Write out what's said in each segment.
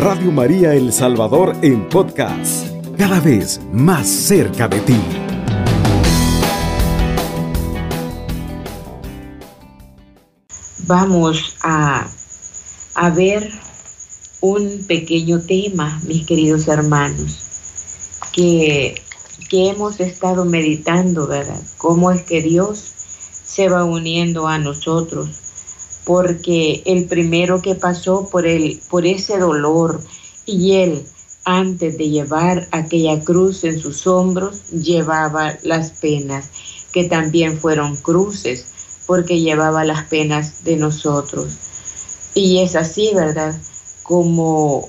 Radio María El Salvador en podcast, cada vez más cerca de ti. Vamos a, a ver un pequeño tema, mis queridos hermanos, que, que hemos estado meditando, ¿verdad? Cómo es que Dios se va uniendo a nosotros porque el primero que pasó por, el, por ese dolor y él, antes de llevar aquella cruz en sus hombros, llevaba las penas, que también fueron cruces, porque llevaba las penas de nosotros. Y es así, ¿verdad? Como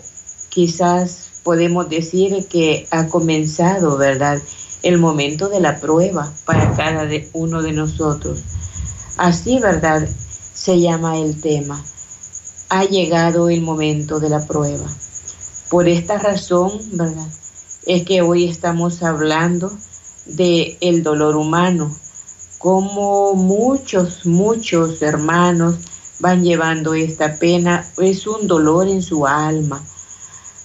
quizás podemos decir que ha comenzado, ¿verdad? El momento de la prueba para cada uno de nosotros. Así, ¿verdad? Se llama el tema. Ha llegado el momento de la prueba. Por esta razón, ¿verdad? Es que hoy estamos hablando de el dolor humano, como muchos, muchos hermanos van llevando esta pena, es un dolor en su alma.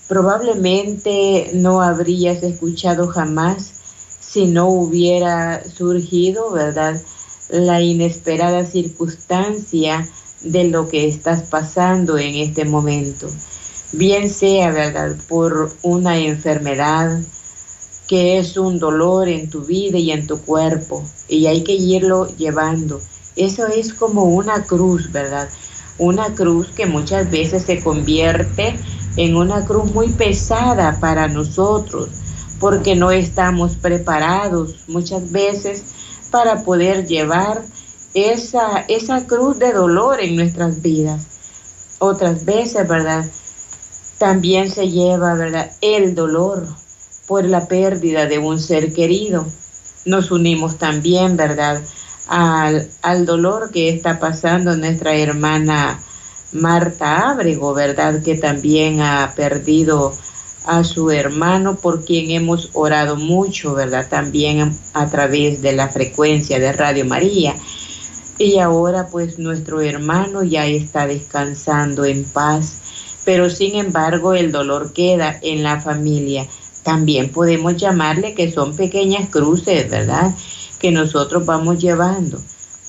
Probablemente no habrías escuchado jamás si no hubiera surgido, ¿verdad? La inesperada circunstancia de lo que estás pasando en este momento. Bien sea, ¿verdad?, por una enfermedad que es un dolor en tu vida y en tu cuerpo y hay que irlo llevando. Eso es como una cruz, ¿verdad? Una cruz que muchas veces se convierte en una cruz muy pesada para nosotros porque no estamos preparados muchas veces para poder llevar esa, esa cruz de dolor en nuestras vidas. Otras veces, ¿verdad? También se lleva, ¿verdad? El dolor por la pérdida de un ser querido. Nos unimos también, ¿verdad? Al, al dolor que está pasando nuestra hermana Marta Ábrego, ¿verdad? Que también ha perdido a su hermano por quien hemos orado mucho, ¿verdad? También a través de la frecuencia de Radio María. Y ahora pues nuestro hermano ya está descansando en paz, pero sin embargo el dolor queda en la familia. También podemos llamarle que son pequeñas cruces, ¿verdad? Que nosotros vamos llevando,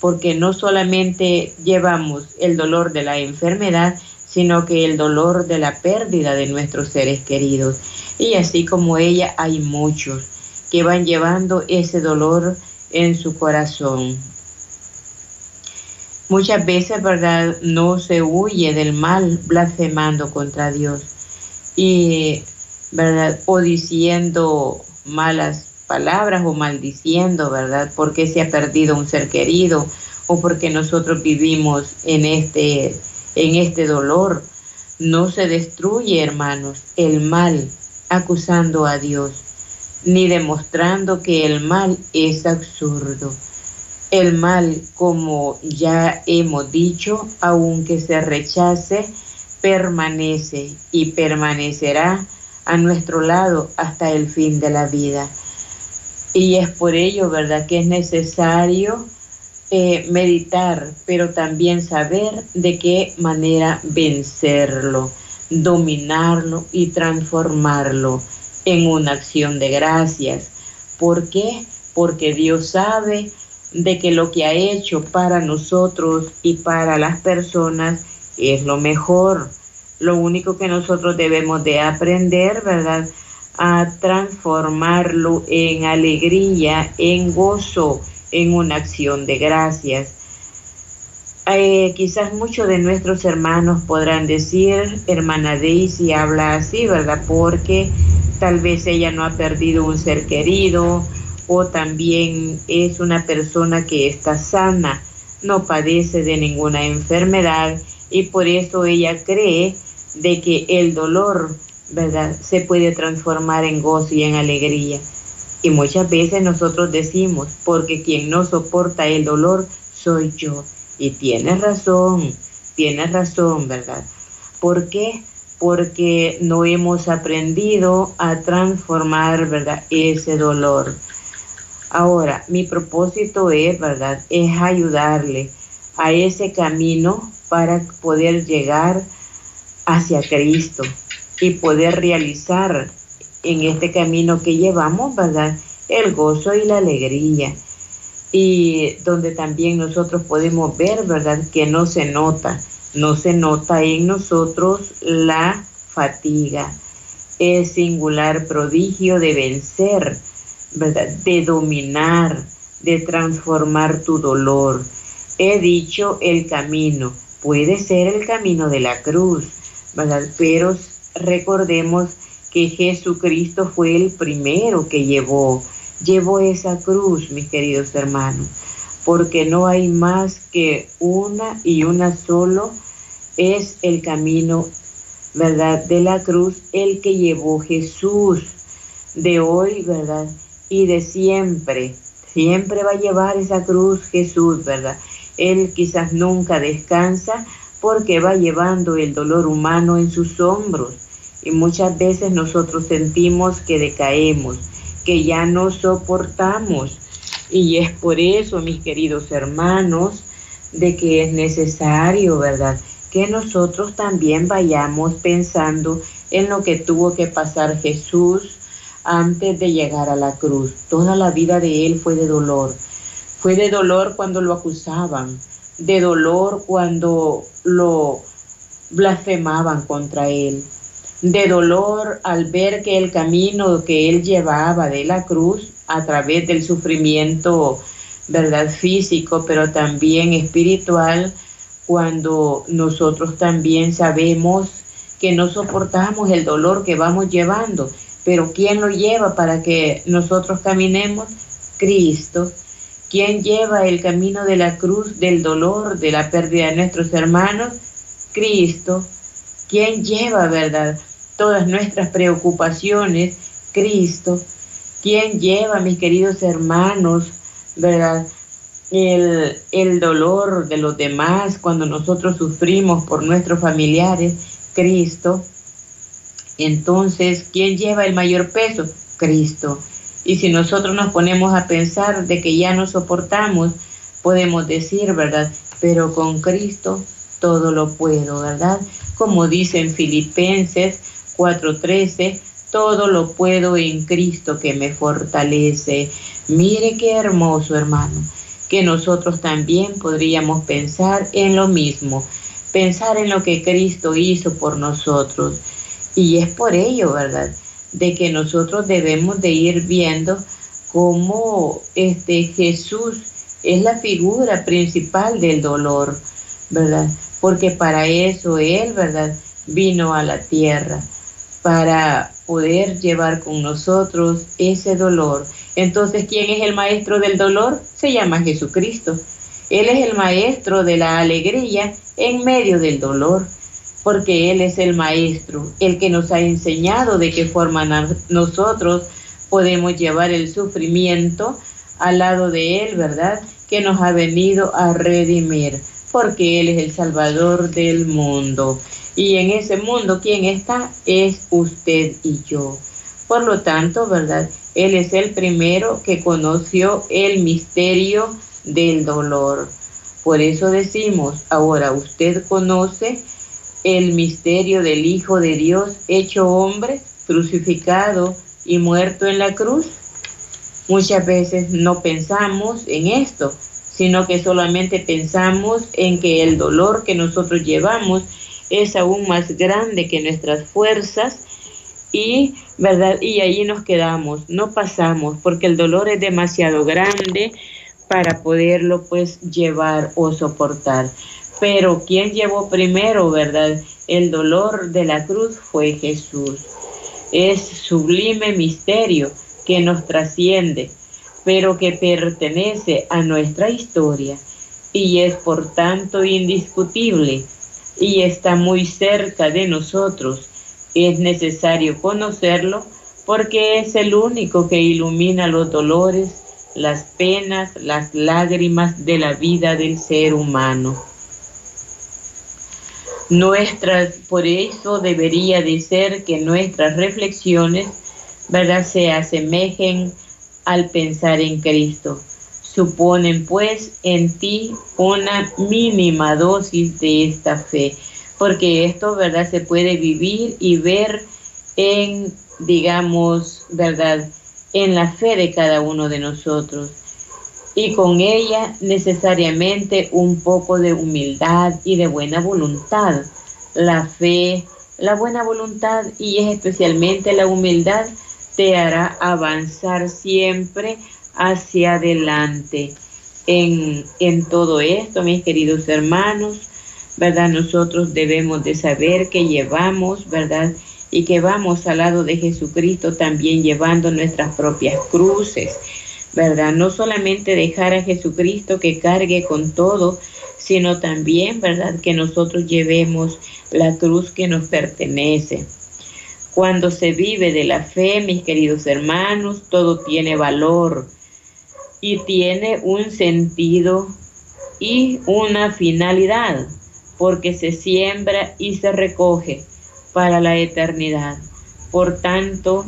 porque no solamente llevamos el dolor de la enfermedad, sino que el dolor de la pérdida de nuestros seres queridos. Y así como ella, hay muchos que van llevando ese dolor en su corazón. Muchas veces, ¿verdad? No se huye del mal blasfemando contra Dios y, ¿verdad? O diciendo malas palabras o maldiciendo, ¿verdad? Porque se ha perdido un ser querido o porque nosotros vivimos en este en este dolor. No se destruye, hermanos, el mal acusando a Dios, ni demostrando que el mal es absurdo. El mal, como ya hemos dicho, aunque se rechace, permanece y permanecerá a nuestro lado hasta el fin de la vida. Y es por ello, ¿verdad?, que es necesario eh, meditar, pero también saber de qué manera vencerlo, dominarlo y transformarlo en una acción de gracias. ¿Por qué? Porque Dios sabe de que lo que ha hecho para nosotros y para las personas es lo mejor. Lo único que nosotros debemos de aprender, ¿verdad? A transformarlo en alegría, en gozo, en una acción de gracias. Eh, quizás muchos de nuestros hermanos podrán decir, hermana Daisy habla así, ¿verdad? Porque tal vez ella no ha perdido un ser querido o también es una persona que está sana, no padece de ninguna enfermedad y por eso ella cree de que el dolor, ¿verdad? Se puede transformar en gozo y en alegría. Y muchas veces nosotros decimos, porque quien no soporta el dolor soy yo. Y tienes razón, tienes razón, ¿verdad? ¿Por qué? Porque no hemos aprendido a transformar, ¿verdad? Ese dolor. Ahora, mi propósito es, ¿verdad? Es ayudarle a ese camino para poder llegar hacia Cristo. y poder realizar en este camino que llevamos, ¿verdad? El gozo y la alegría. Y donde también nosotros podemos ver, ¿verdad? Que no se nota, no se nota en nosotros la fatiga. Es singular prodigio de vencer, ¿verdad? De dominar, de transformar tu dolor. He dicho el camino, puede ser el camino de la cruz, ¿verdad? Pero recordemos que Jesucristo fue el primero que llevó, llevó esa cruz, mis queridos hermanos, porque no hay más que una y una solo es el camino, ¿verdad? De la cruz, el que llevó Jesús de hoy, ¿verdad? Y de siempre. Siempre va a llevar esa cruz Jesús, ¿verdad? Él quizás nunca descansa porque va llevando el dolor humano en sus hombros y muchas veces nosotros sentimos que decaemos, que ya no soportamos. Y es por eso, mis queridos hermanos, de que es necesario, ¿verdad? Que nosotros también vayamos pensando en lo que tuvo que pasar Jesús antes de llegar a la cruz. Toda la vida de él fue de dolor. Fue de dolor cuando lo acusaban, de dolor cuando lo blasfemaban contra él, de dolor al ver que el camino que él llevaba de la cruz a través del sufrimiento, verdad, físico, pero también espiritual, cuando nosotros también sabemos que no soportamos el dolor que vamos llevando, pero ¿quién lo lleva para que nosotros caminemos? Cristo. ¿Quién lleva el camino de la cruz, del dolor, de la pérdida de nuestros hermanos? Cristo. ¿Quién lleva, verdad, todas nuestras preocupaciones? Cristo. ¿Quién lleva, mis queridos hermanos, verdad, el, el dolor de los demás cuando nosotros sufrimos por nuestros familiares? Cristo. Entonces, ¿quién lleva el mayor peso? Cristo. Y si nosotros nos ponemos a pensar de que ya no soportamos, podemos decir, ¿verdad? Pero con Cristo todo lo puedo, ¿verdad? Como dice en Filipenses 4:13, todo lo puedo en Cristo que me fortalece. Mire qué hermoso, hermano, que nosotros también podríamos pensar en lo mismo, pensar en lo que Cristo hizo por nosotros y es por ello, ¿verdad? De que nosotros debemos de ir viendo cómo este Jesús es la figura principal del dolor, ¿verdad? Porque para eso Él, ¿verdad? Vino a la tierra, para poder llevar con nosotros ese dolor. Entonces, ¿quién es el maestro del dolor? Se llama Jesucristo. Él es el maestro de la alegría en medio del dolor porque Él es el Maestro, el que nos ha enseñado de qué forma nosotros podemos llevar el sufrimiento al lado de Él, ¿verdad? Que nos ha venido a redimir, porque Él es el Salvador del mundo. Y en ese mundo, ¿quién está? Es usted y yo. Por lo tanto, ¿verdad? Él es el primero que conoció el misterio del dolor. Por eso decimos, ahora usted conoce el misterio del Hijo de Dios hecho hombre, crucificado y muerto en la cruz? Muchas veces no pensamos en esto, sino que solamente pensamos en que el dolor que nosotros llevamos es aún más grande que nuestras fuerzas y verdad y ahí nos quedamos, no pasamos porque el dolor es demasiado grande para poderlo pues llevar o soportar. Pero quien llevó primero, verdad, el dolor de la cruz fue Jesús. Es sublime misterio que nos trasciende, pero que pertenece a nuestra historia y es por tanto indiscutible y está muy cerca de nosotros. Es necesario conocerlo porque es el único que ilumina los dolores, las penas, las lágrimas de la vida del ser humano. Nuestras, por eso debería de ser que nuestras reflexiones, ¿verdad?, se asemejen al pensar en Cristo. Suponen pues en ti una mínima dosis de esta fe, porque esto, ¿verdad? Se puede vivir y ver en, digamos, ¿verdad? En la fe de cada uno de nosotros. Y con ella necesariamente un poco de humildad y de buena voluntad. La fe, la buena voluntad y es especialmente la humildad te hará avanzar siempre hacia adelante. En, en todo esto, mis queridos hermanos, ¿verdad? Nosotros debemos de saber que llevamos, ¿verdad? Y que vamos al lado de Jesucristo también llevando nuestras propias cruces, ¿verdad? No solamente dejar a Jesucristo que cargue con todo, sino también, ¿verdad? Que nosotros llevemos la cruz que nos pertenece. Cuando se vive de la fe, mis queridos hermanos, todo tiene valor y tiene un sentido y una finalidad porque se siembra y se recoge para la eternidad. Por tanto,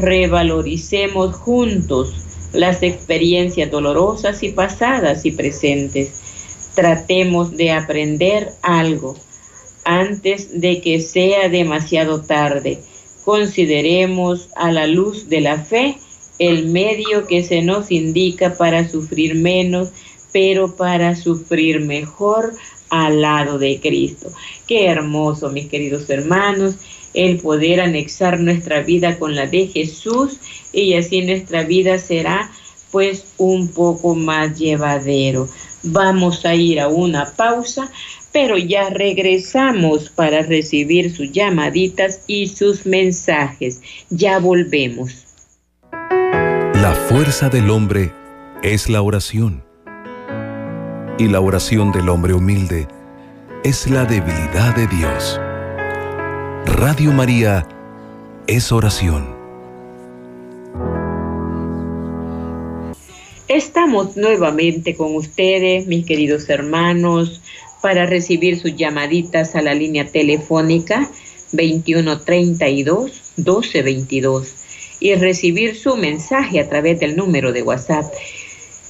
revaloricemos juntos las experiencias dolorosas y pasadas y presentes. Tratemos de aprender algo antes de que sea demasiado tarde. Consideremos a la luz de la fe el medio que se nos indica para sufrir menos, pero para sufrir mejor al lado de Cristo. Qué hermoso, mis queridos hermanos, el poder anexar nuestra vida con la de Jesús y así nuestra vida será pues un poco más llevadero. Vamos a ir a una pausa, pero ya regresamos para recibir sus llamaditas y sus mensajes. Ya volvemos. La fuerza del hombre es la oración y la oración del hombre humilde es la debilidad de Dios. Radio María es oración. Estamos nuevamente con ustedes, mis queridos hermanos, para recibir sus llamaditas a la línea telefónica 2132 1222 y recibir su mensaje a través del número de WhatsApp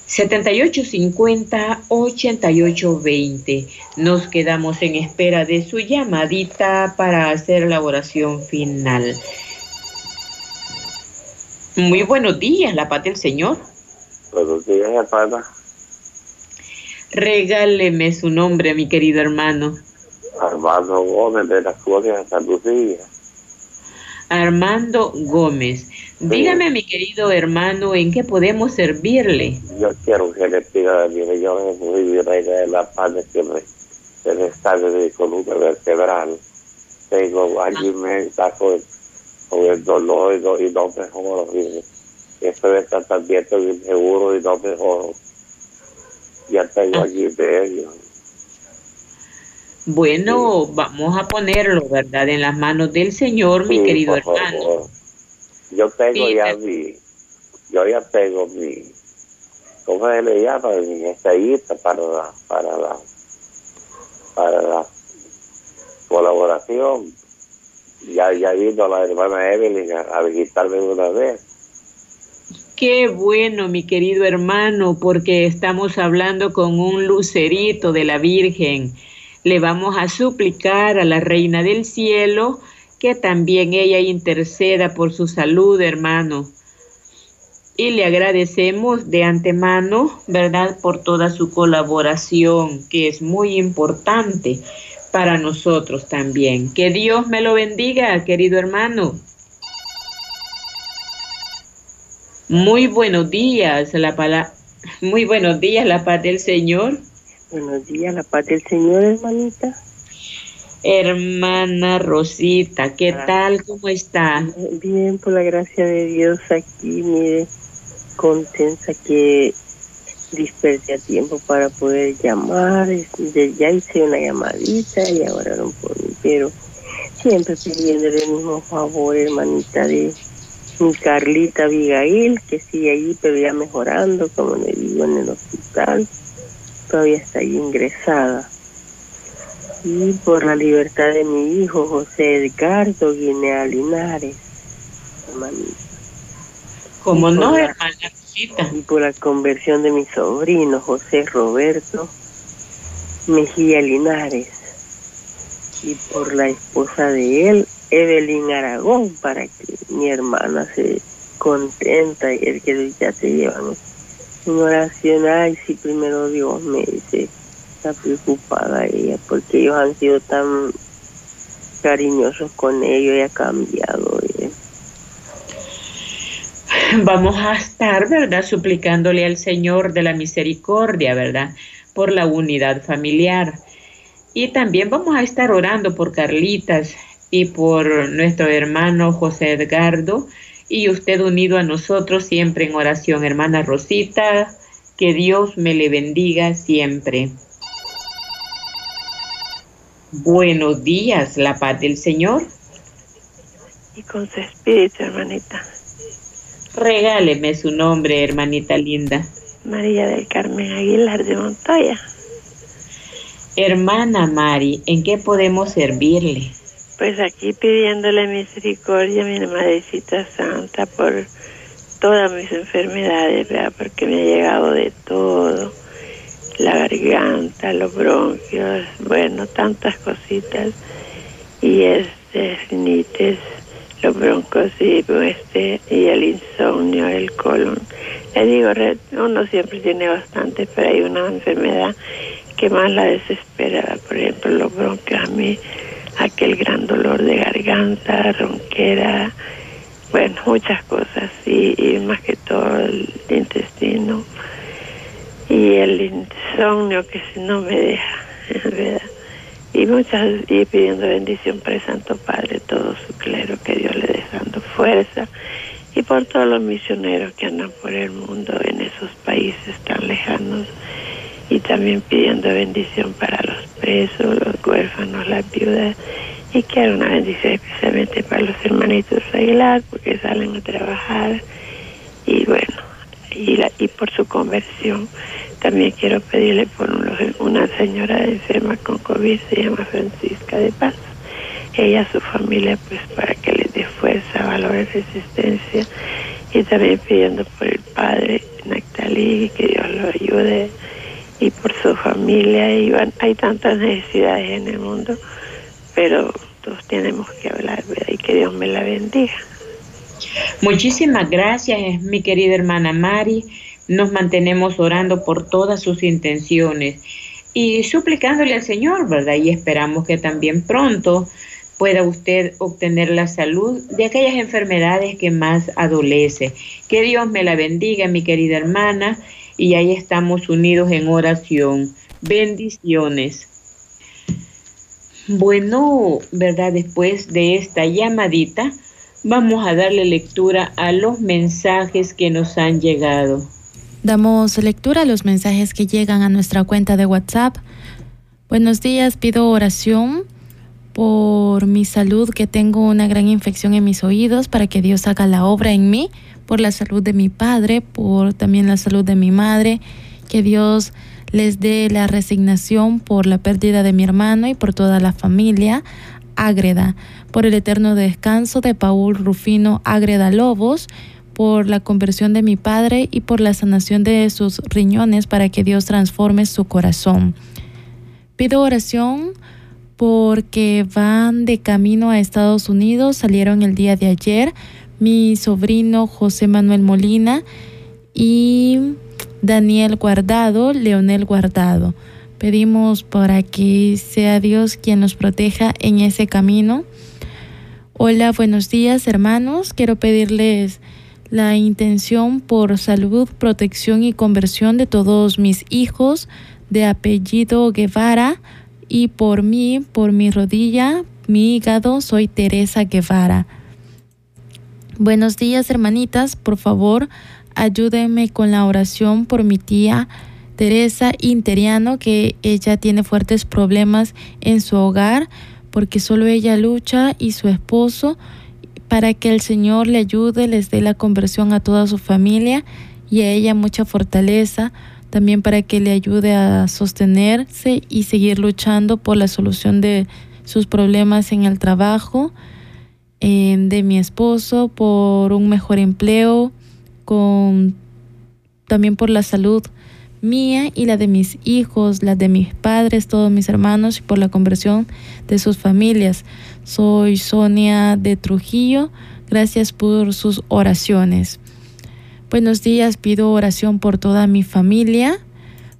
7850-8820. Nos quedamos en espera de su llamadita para hacer la oración final. Muy buenos días, la paz del Señor. Buenos días, hermana. Regáleme su nombre, mi querido hermano. Armando Gómez de la Flores de San Lucía. Armando Gómez. Dígame, mi querido hermano, ¿en qué podemos servirle? Yo quiero que le pida a mi Señor muy reina de la paz de que me, se me sale de columna vertebral. Tengo allí me está con, con, el dolor y no, y no mejoro. Estoy de tratamiento seguro y no mejoro. Ya tengo allí medio. Bueno, vamos a ponerlo, ¿verdad? En las manos del Señor, mi Sí, querido favor. hermano. Yo tengo Sí, ya te- mi, yo ya tengo mi, ¿cómo se le llama? Mi estallita para la, para la, para la colaboración. Ya, ya vino la hermana Evelyn a, a visitarme una vez. Qué bueno, mi querido hermano, porque estamos hablando con un lucerito de la Virgen. Le vamos a suplicar a la Reina del Cielo que también ella interceda por su salud, hermano. Y le agradecemos de antemano, ¿verdad?, por toda su colaboración, que es muy importante para nosotros también. Que Dios me lo bendiga, querido hermano. Muy buenos días, la pala muy buenos días, la paz del Señor. Buenos días, la paz del Señor, hermanita. Hermana Rosita, ¿qué Ah. tal? ¿Cómo está? Bien, por la gracia de Dios, aquí, mire, contenta que disperse a tiempo para poder llamar. Ya hice una llamadita y ahora no mí, pero siempre pidiéndole el mismo favor, hermanita, de mi Carlita Abigail, que sigue allí, pero ya mejorando, como le digo, en el hospital. Todavía está ahí ingresada. y por la libertad de mi hijo José Edgardo Guinea Linares, hermanita. Como no, Rosita. y por la conversión de mi sobrino José Roberto Mejía Linares. y por la esposa de él, Evelyn Aragón, para que mi hermana se contenta y el que ya te llevan en oración. Ay, si primero Dios me dice, está preocupada ella, porque ellos han sido tan cariñosos con ellos y ha cambiado. ¿eh? Vamos a estar, ¿verdad? Suplicándole al Señor de la misericordia, ¿verdad? Por la unidad familiar. Y también vamos a estar orando por Carlitas y por nuestro hermano José Edgardo y usted unido a nosotros siempre en oración, hermana Rosita, que Dios me le bendiga siempre. Buenos días, la paz del Señor. Y con su espíritu, hermanita. Regáleme su nombre, hermanita linda. María del Carmen Aguilar de Montoya. Hermana Mari, ¿en qué podemos servirle? Pues aquí pidiéndole misericordia a mi Madrecita Santa por todas mis enfermedades, ¿verdad? Porque me ha llegado de todo la garganta, los bronquios, bueno, tantas cositas. Y este, rinitis, los broncos y, este, y el insomnio, el colon. Le digo, uno siempre tiene bastante, pero hay una enfermedad que más la desespera. Por ejemplo, los bronquios a mí, aquel gran dolor de garganta, ronquera, bueno, muchas cosas. Y, más que todo el intestino y el insomnio que no me deja, ¿verdad? Y muchas, y pidiendo bendición para el Santo Padre, todo su clero, que Dios le dé dando fuerza, y por todos los misioneros que andan por el mundo en esos países tan lejanos, y también pidiendo bendición para los presos, los huérfanos, las viudas, y quiero una bendición especialmente para los hermanitos Aguilar, porque salen a trabajar, y bueno, y, la, y por su conversión. También quiero pedirle por una señora enferma con COVID, se llama Francisca de Paz. Ella, su familia, pues para que les dé fuerza, valor y resistencia. Y también pidiendo por el padre Nactalí, que Dios lo ayude, y por su familia. Y hay tantas necesidades en el mundo, pero todos tenemos que hablar, ¿verdad? Y que Dios me la bendiga. Muchísimas gracias, mi querida hermana Mari. Nos mantenemos orando por todas sus intenciones y suplicándole al Señor, ¿verdad? Y esperamos que también pronto pueda usted obtener la salud de aquellas enfermedades que más adolece. Que Dios me la bendiga, mi querida hermana, y ahí estamos unidos en oración. Bendiciones. Bueno, ¿verdad? Después de esta llamadita, vamos a darle lectura a los mensajes que nos han llegado. Damos lectura a los mensajes que llegan a nuestra cuenta de WhatsApp. Buenos días, pido oración por mi salud, que tengo una gran infección en mis oídos, para que Dios haga la obra en mí, por la salud de mi padre, por también la salud de mi madre, que Dios les dé la resignación por la pérdida de mi hermano y por toda la familia. Ágreda, por el eterno descanso de Paul Rufino Ágreda Lobos, por la conversión de mi padre y por la sanación de sus riñones para que Dios transforme su corazón. Pido oración porque van de camino a Estados Unidos, salieron el día de ayer mi sobrino José Manuel Molina y Daniel Guardado, Leonel Guardado. Pedimos para que sea Dios quien nos proteja en ese camino. Hola, buenos días hermanos. Quiero pedirles la intención por salud, protección y conversión de todos mis hijos de apellido Guevara y por mí, por mi rodilla, mi hígado, soy Teresa Guevara. Buenos días hermanitas, por favor ayúdenme con la oración por mi tía Teresa Interiano, que ella tiene fuertes problemas en su hogar, porque solo ella lucha y su esposo, para que el Señor le ayude, les dé la conversión a toda su familia y a ella mucha fortaleza, también para que le ayude a sostenerse y seguir luchando por la solución de sus problemas en el trabajo, de mi esposo, por un mejor empleo, con también por la salud mía y la de mis hijos, la de mis padres, todos mis hermanos y por la conversión de sus familias. Soy Sonia de Trujillo. Gracias por sus oraciones. Buenos días, pido oración por toda mi familia.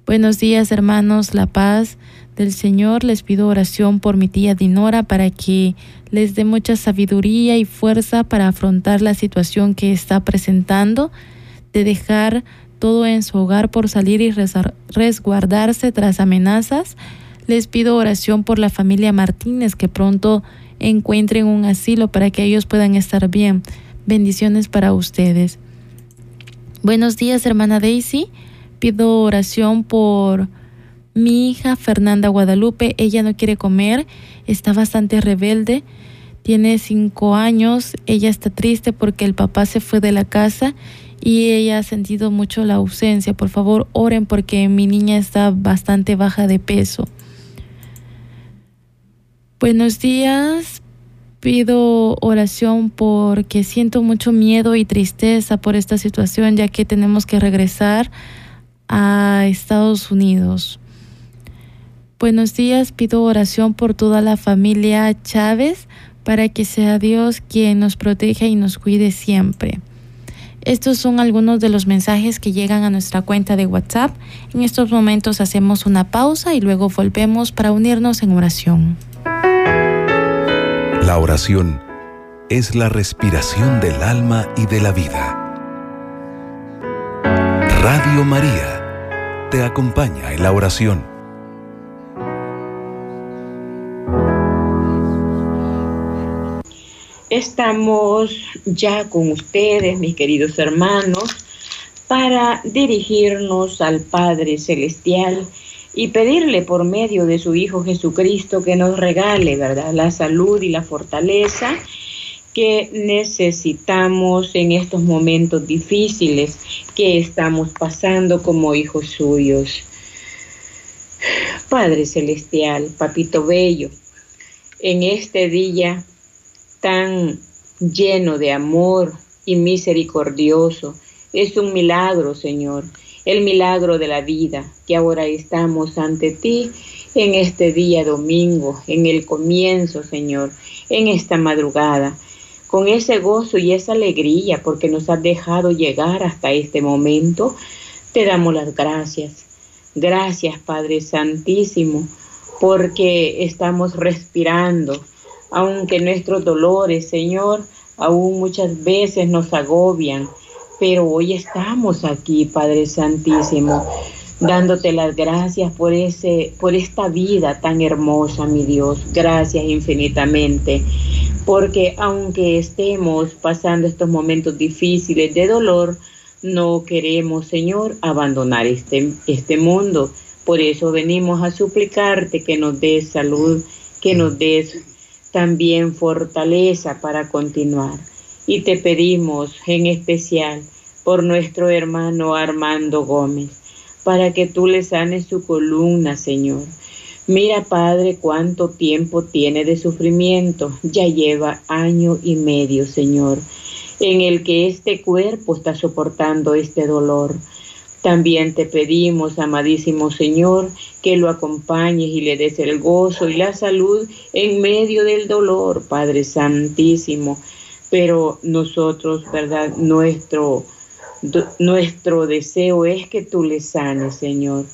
Buenos días, hermanos, la paz del Señor. Les pido oración por mi tía Dinora para que les dé mucha sabiduría y fuerza para afrontar la situación que está presentando, de dejar todo en su hogar por salir y resguardarse tras amenazas. Les pido oración por la familia Martínez que pronto encuentren un asilo para que ellos puedan estar bien. Bendiciones para ustedes. Buenos días, hermana Daisy. Pido oración por mi hija Fernanda Guadalupe. Ella no quiere comer, está bastante rebelde. Tiene cinco años. Ella está triste porque el papá se fue de la casa y ella ha sentido mucho la ausencia. Por favor, oren porque mi niña está bastante baja de peso. Buenos días. Pido oración porque siento mucho miedo y tristeza por esta situación ya que tenemos que regresar a Estados Unidos. Buenos días, pido oración por toda la familia Chávez para que sea Dios quien nos proteja y nos cuide siempre. Estos son algunos de los mensajes que llegan a nuestra cuenta de WhatsApp. En estos momentos hacemos una pausa y luego volvemos para unirnos en oración. La oración es la respiración del alma y de la vida. Radio María te acompaña en la oración. Estamos ya con ustedes, mis queridos hermanos, para dirigirnos al Padre Celestial y pedirle por medio de su Hijo Jesucristo que nos regale, ¿verdad?, la salud y la fortaleza que necesitamos en estos momentos difíciles que estamos pasando como hijos suyos. Padre Celestial, Papito Bello, en este día tan lleno de amor y misericordioso, es un milagro, Señor el milagro de la vida, que ahora estamos ante ti en este día domingo, en el comienzo, Señor, en esta madrugada, con ese gozo y esa alegría porque nos has dejado llegar hasta este momento. Te damos las gracias. Gracias, Padre Santísimo, porque estamos respirando, aunque nuestros dolores, Señor, aún muchas veces nos agobian pero hoy estamos aquí, Padre Santísimo, dándote las gracias por ese por esta vida tan hermosa, mi Dios. Gracias infinitamente. Porque aunque estemos pasando estos momentos difíciles de dolor, no queremos, Señor, abandonar este, este mundo. Por eso venimos a suplicarte que nos des salud, que nos des también fortaleza para continuar y te pedimos en especial por nuestro hermano Armando Gómez, para que tú le sanes su columna, Señor. Mira, Padre, cuánto tiempo tiene de sufrimiento. Ya lleva año y medio, Señor, en el que este cuerpo está soportando este dolor. También te pedimos, amadísimo Señor, que lo acompañes y le des el gozo y la salud en medio del dolor, Padre Santísimo pero nosotros, ¿verdad? Nuestro, nuestro deseo es que tú le sanes, Señor.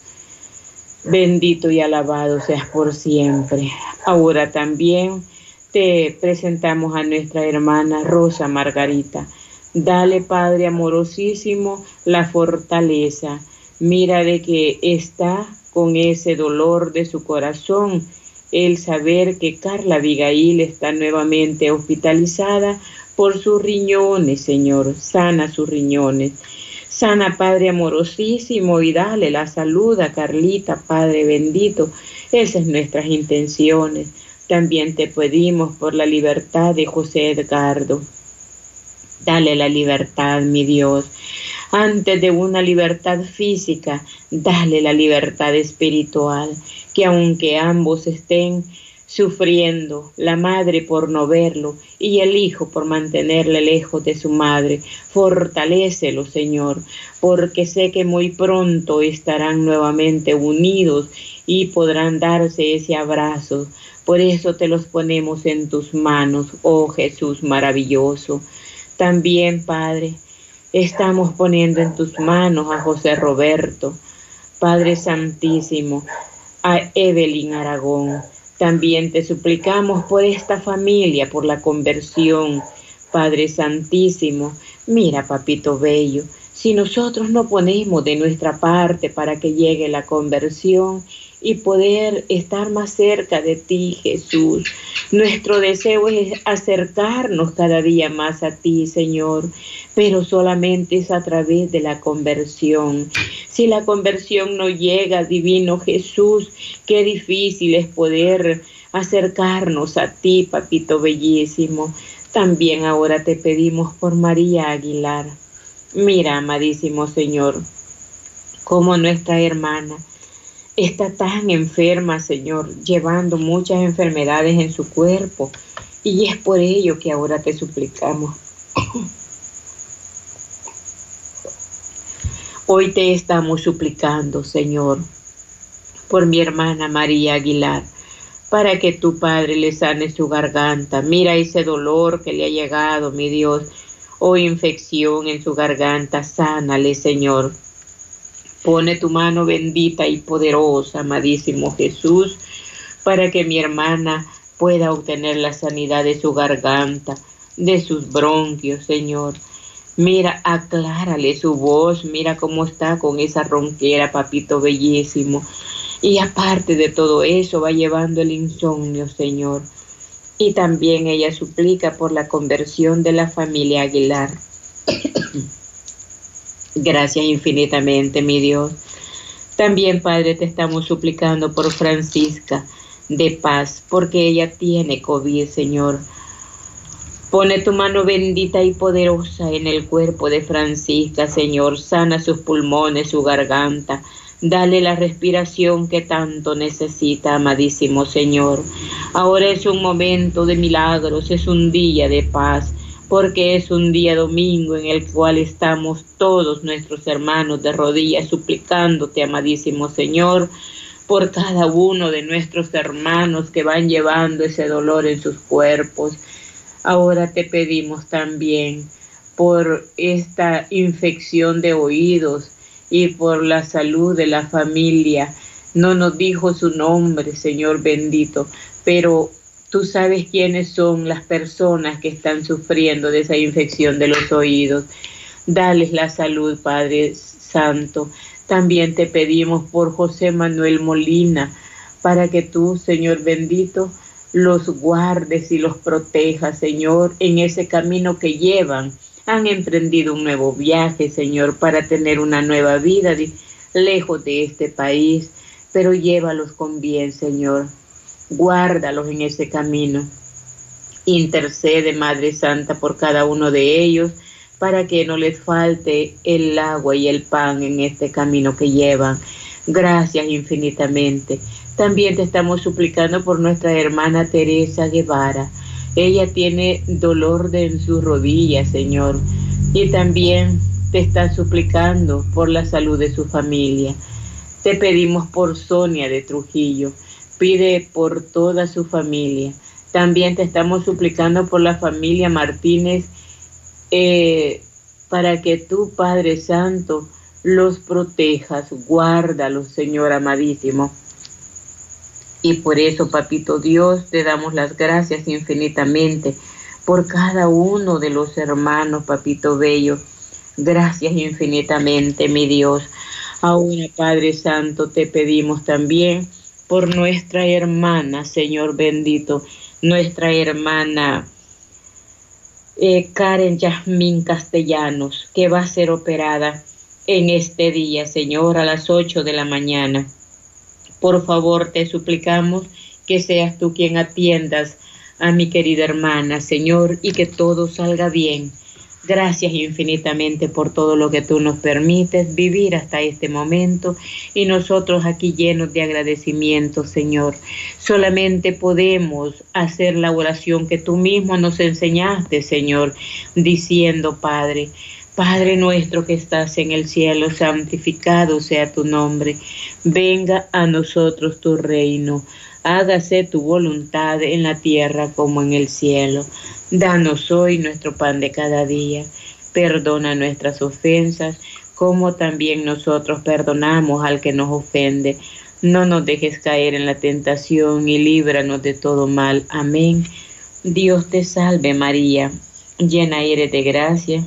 Bendito y alabado seas por siempre. Ahora también te presentamos a nuestra hermana Rosa Margarita. Dale, Padre amorosísimo, la fortaleza. Mira de que está con ese dolor de su corazón el saber que Carla Abigail está nuevamente hospitalizada por sus riñones, Señor. Sana sus riñones. Sana, Padre amorosísimo, y dale la salud a Carlita, Padre bendito. Esas nuestras intenciones. También te pedimos por la libertad de José Edgardo. Dale la libertad, mi Dios. Antes de una libertad física, dale la libertad espiritual, que aunque ambos estén sufriendo, la madre por no verlo y el hijo por mantenerle lejos de su madre. Fortalécelo, Señor, porque sé que muy pronto estarán nuevamente unidos y podrán darse ese abrazo. Por eso te los ponemos en tus manos, oh Jesús maravilloso. También, Padre, estamos poniendo en tus manos a José Roberto, Padre Santísimo, a Evelyn Aragón. También te suplicamos por esta familia, por la conversión, Padre Santísimo. Mira, Papito Bello, si nosotros no ponemos de nuestra parte para que llegue la conversión y poder estar más cerca de ti, Jesús. Nuestro deseo es acercarnos cada día más a ti, Señor, pero solamente es a través de la conversión. Si la conversión no llega, divino Jesús, qué difícil es poder acercarnos a ti, papito bellísimo. También ahora te pedimos por María Aguilar. Mira, amadísimo Señor, como nuestra hermana está tan enferma, Señor, llevando muchas enfermedades en su cuerpo. Y es por ello que ahora te suplicamos. Hoy te estamos suplicando, Señor, por mi hermana María Aguilar, para que tu Padre le sane su garganta. Mira ese dolor que le ha llegado, mi Dios, o oh, infección en su garganta. Sánale, Señor. Pone tu mano bendita y poderosa, amadísimo Jesús, para que mi hermana pueda obtener la sanidad de su garganta, de sus bronquios, Señor. Mira, aclárale su voz, mira cómo está con esa ronquera, papito bellísimo. Y aparte de todo eso, va llevando el insomnio, Señor. Y también ella suplica por la conversión de la familia Aguilar. Gracias infinitamente, mi Dios. También, Padre, te estamos suplicando por Francisca de paz, porque ella tiene COVID, Señor. Pone tu mano bendita y poderosa en el cuerpo de Francisca, Señor. Sana sus pulmones, su garganta. Dale la respiración que tanto necesita, amadísimo Señor. Ahora es un momento de milagros, es un día de paz porque es un día domingo en el cual estamos todos nuestros hermanos de rodillas suplicándote, amadísimo Señor, por cada uno de nuestros hermanos que van llevando ese dolor en sus cuerpos. Ahora te pedimos también por esta infección de oídos y por la salud de la familia. No nos dijo su nombre, Señor bendito, pero Tú sabes quiénes son las personas que están sufriendo de esa infección de los oídos. Dales la salud, Padre Santo. También te pedimos por José Manuel Molina, para que tú, Señor bendito, los guardes y los protejas, Señor, en ese camino que llevan. Han emprendido un nuevo viaje, Señor, para tener una nueva vida lejos de este país, pero llévalos con bien, Señor guárdalos en ese camino. Intercede, Madre Santa, por cada uno de ellos, para que no les falte el agua y el pan en este camino que llevan. Gracias infinitamente. También te estamos suplicando por nuestra hermana Teresa Guevara. Ella tiene dolor de en sus rodillas, Señor. Y también te está suplicando por la salud de su familia. Te pedimos por Sonia de Trujillo pide por toda su familia. También te estamos suplicando por la familia Martínez eh, para que tú, Padre Santo, los protejas, guárdalos, Señor amadísimo. Y por eso, Papito Dios, te damos las gracias infinitamente por cada uno de los hermanos, Papito Bello. Gracias infinitamente, mi Dios. Ahora, Padre Santo, te pedimos también por nuestra hermana, Señor bendito, nuestra hermana eh, Karen Yasmín Castellanos, que va a ser operada en este día, Señor, a las 8 de la mañana. Por favor, te suplicamos que seas tú quien atiendas a mi querida hermana, Señor, y que todo salga bien. Gracias infinitamente por todo lo que tú nos permites vivir hasta este momento y nosotros aquí llenos de agradecimiento, Señor. Solamente podemos hacer la oración que tú mismo nos enseñaste, Señor, diciendo, Padre, Padre nuestro que estás en el cielo, santificado sea tu nombre. Venga a nosotros tu reino. Hágase tu voluntad en la tierra como en el cielo. Danos hoy nuestro pan de cada día. Perdona nuestras ofensas, como también nosotros perdonamos al que nos ofende. No nos dejes caer en la tentación y líbranos de todo mal. Amén. Dios te salve María, llena eres de gracia.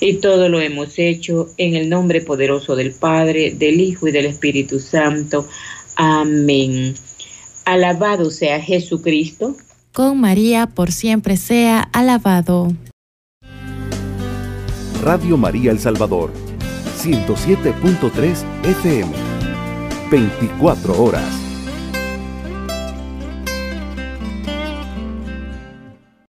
Y todo lo hemos hecho en el nombre poderoso del Padre, del Hijo y del Espíritu Santo. Amén. Alabado sea Jesucristo. Con María por siempre sea alabado. Radio María El Salvador, 107.3 FM, 24 horas.